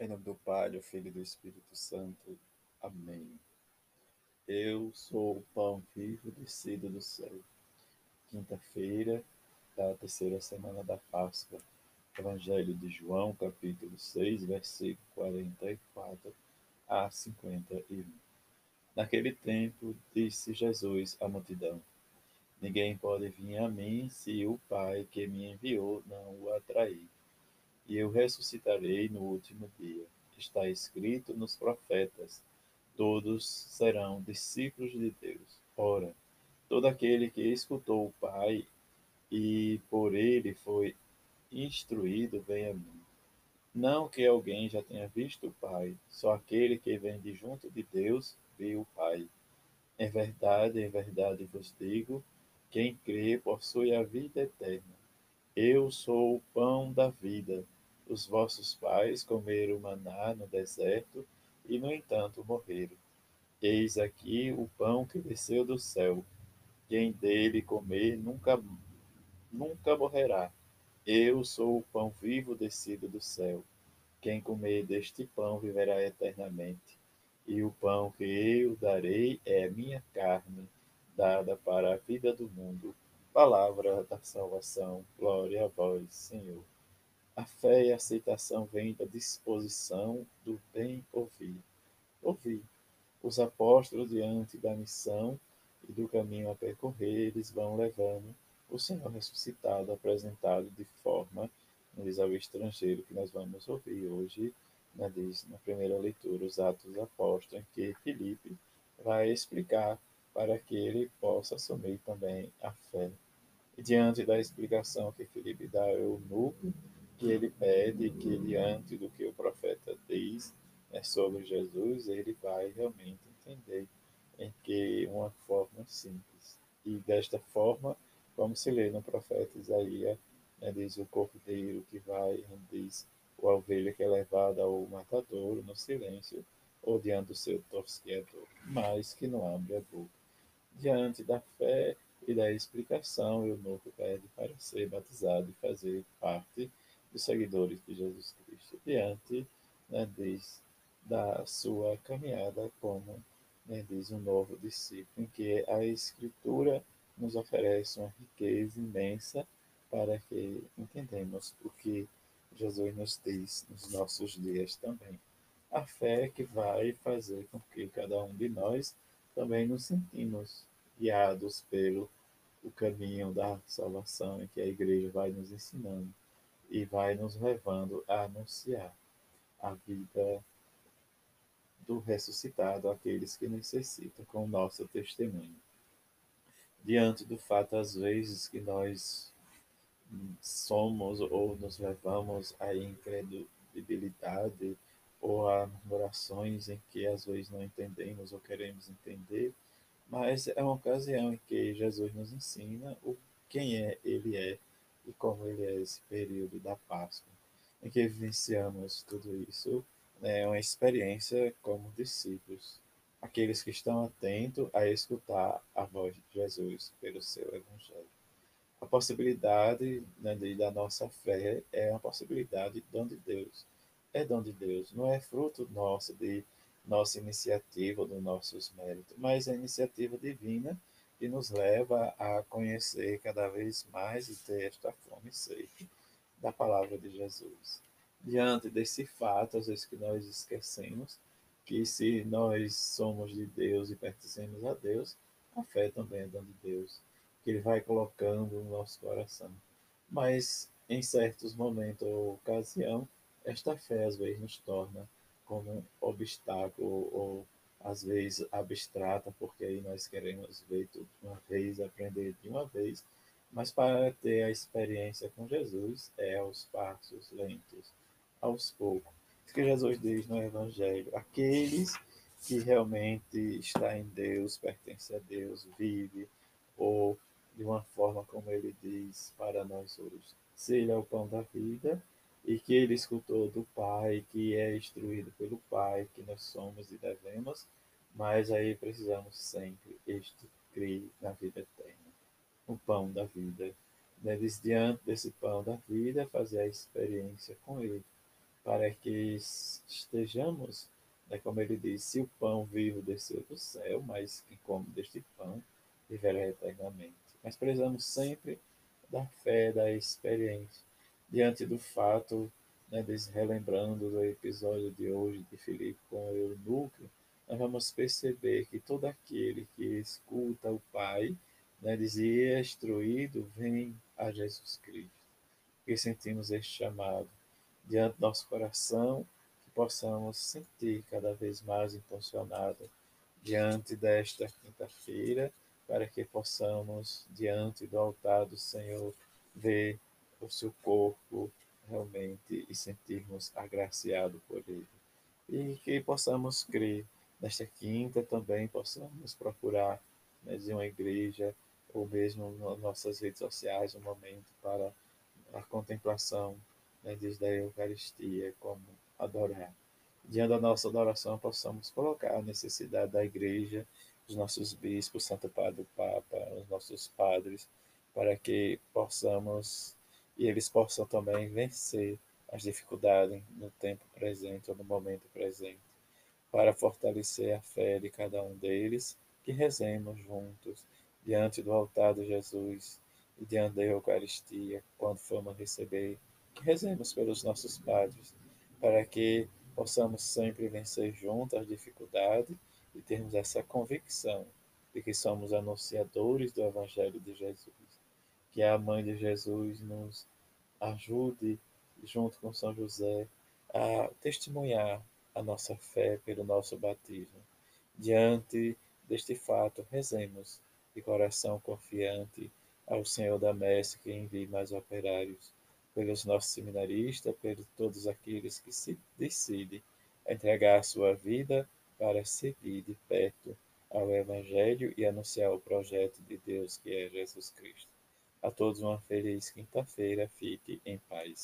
Em nome do Pai, do Filho e do Espírito Santo. Amém. Eu sou o pão vivo descido do céu. Quinta-feira da terceira semana da Páscoa. Evangelho de João, capítulo 6, versículo 44 a 51. Naquele tempo, disse Jesus à multidão: Ninguém pode vir a mim se o Pai que me enviou não o atrair e eu ressuscitarei no último dia. Está escrito nos profetas: todos serão discípulos de Deus. Ora, todo aquele que escutou o Pai e por ele foi instruído, vem a mim. Não que alguém já tenha visto o Pai, só aquele que vem de junto de Deus viu o Pai. Em verdade, em verdade vos digo: quem crê possui a vida eterna. Eu sou o pão da vida. Os vossos pais comeram maná no deserto e, no entanto, morreram. Eis aqui o pão que desceu do céu. Quem dele comer nunca, nunca morrerá. Eu sou o pão vivo descido do céu. Quem comer deste pão viverá eternamente. E o pão que eu darei é a minha carne, dada para a vida do mundo. Palavra da salvação. Glória a vós, Senhor. A fé e a aceitação vêm da disposição do bem ouvir. Ouvir. Os apóstolos, diante da missão e do caminho a percorrer, eles vão levando o Senhor ressuscitado, apresentado de forma, diz ao estrangeiro, que nós vamos ouvir hoje, né, diz, na primeira leitura, os Atos Apóstolos, em que Filipe vai explicar para que ele possa assumir também a fé. E diante da explicação que Filipe dá ao eunuco, que ele pede que diante do que o profeta diz né, sobre Jesus, ele vai realmente entender em que uma forma simples. E desta forma, como se lê no profeta Isaías, né, diz o cordeiro que vai, diz o ovelha que é levada ao matadouro no silêncio, ou diante do seu tosqueador, mas que não abre a boca. Diante da fé e da explicação, o eunuco pede para ser batizado e fazer parte dos seguidores de Jesus Cristo diante né, diz, da sua caminhada como né, diz um novo discípulo, em que a Escritura nos oferece uma riqueza imensa para que entendamos o que Jesus nos diz nos nossos dias também. A fé que vai fazer com que cada um de nós também nos sentimos guiados pelo o caminho da salvação em que a igreja vai nos ensinando e vai nos levando a anunciar a vida do ressuscitado àqueles que necessitam com o nosso testemunho. Diante do fato, às vezes, que nós somos ou nos levamos à incredibilidade ou a murmurações em que às vezes não entendemos ou queremos entender, mas é uma ocasião em que Jesus nos ensina o quem é Ele é e como ele é esse período da Páscoa, em que vivenciamos tudo isso, né, é uma experiência como discípulos, aqueles que estão atentos a escutar a voz de Jesus pelo seu Evangelho. A possibilidade né, da nossa fé é uma possibilidade de dom de Deus. É dom de Deus, não é fruto nosso, de nossa iniciativa, dos nossos méritos, mas é iniciativa divina que nos leva a conhecer cada vez mais e ter esta fome e sede da palavra de Jesus. Diante desse fato, às vezes que nós esquecemos que se nós somos de Deus e pertencemos a Deus, a fé também é dom de Deus, que Ele vai colocando no nosso coração. Mas em certos momentos ou ocasião, esta fé às vezes nos torna como um obstáculo ou às vezes abstrata, porque aí nós queremos ver tudo de uma vez, aprender de uma vez, mas para ter a experiência com Jesus é aos passos lentos, aos poucos. Isso que Jesus diz no Evangelho: aqueles que realmente está em Deus, pertence a Deus, vive, ou de uma forma como ele diz para nós hoje. Se ele é o pão da vida, e que ele escutou do Pai, que é instruído pelo Pai, que nós somos e devemos, mas aí precisamos sempre este crer na vida eterna, o pão da vida. Deves, diante desse pão da vida, fazer a experiência com ele. para que estejamos, né, como ele diz, se o pão vivo desceu do céu, mas quem come deste pão viverá eternamente. Mas precisamos sempre da fé, da experiência, diante do fato, né, relembrando do episódio de hoje de Filipe com o eunuco, nós vamos perceber que todo aquele que escuta o Pai, né, dizia, instruído, vem a Jesus Cristo. E sentimos este chamado diante do nosso coração, que possamos sentir cada vez mais impulsionado diante desta quinta-feira, para que possamos, diante do altar do Senhor, ver o seu corpo realmente e sentirmos agraciado por ele. E que possamos crer nesta quinta também, possamos procurar né, de uma igreja ou mesmo nas nossas redes sociais um momento para a contemplação né, desde a Eucaristia, como adorar. Diante da nossa adoração, possamos colocar a necessidade da igreja, dos nossos bispos, Santo Padre Papa, os nossos padres, para que possamos e eles possam também vencer as dificuldades no tempo presente ou no momento presente, para fortalecer a fé de cada um deles, que rezemos juntos diante do altar de Jesus e diante da Eucaristia, quando formos receber, que rezemos pelos nossos padres, para que possamos sempre vencer juntos as dificuldades e termos essa convicção de que somos anunciadores do Evangelho de Jesus. Que a Mãe de Jesus nos ajude, junto com São José, a testemunhar a nossa fé pelo nosso batismo. Diante deste fato, rezemos de coração confiante ao Senhor da Messe que envie mais operários, pelos nossos seminaristas, pelos todos aqueles que se decidem a entregar a sua vida para seguir de perto ao Evangelho e anunciar o projeto de Deus que é Jesus Cristo. A todos uma feliz quinta-feira, fique em paz.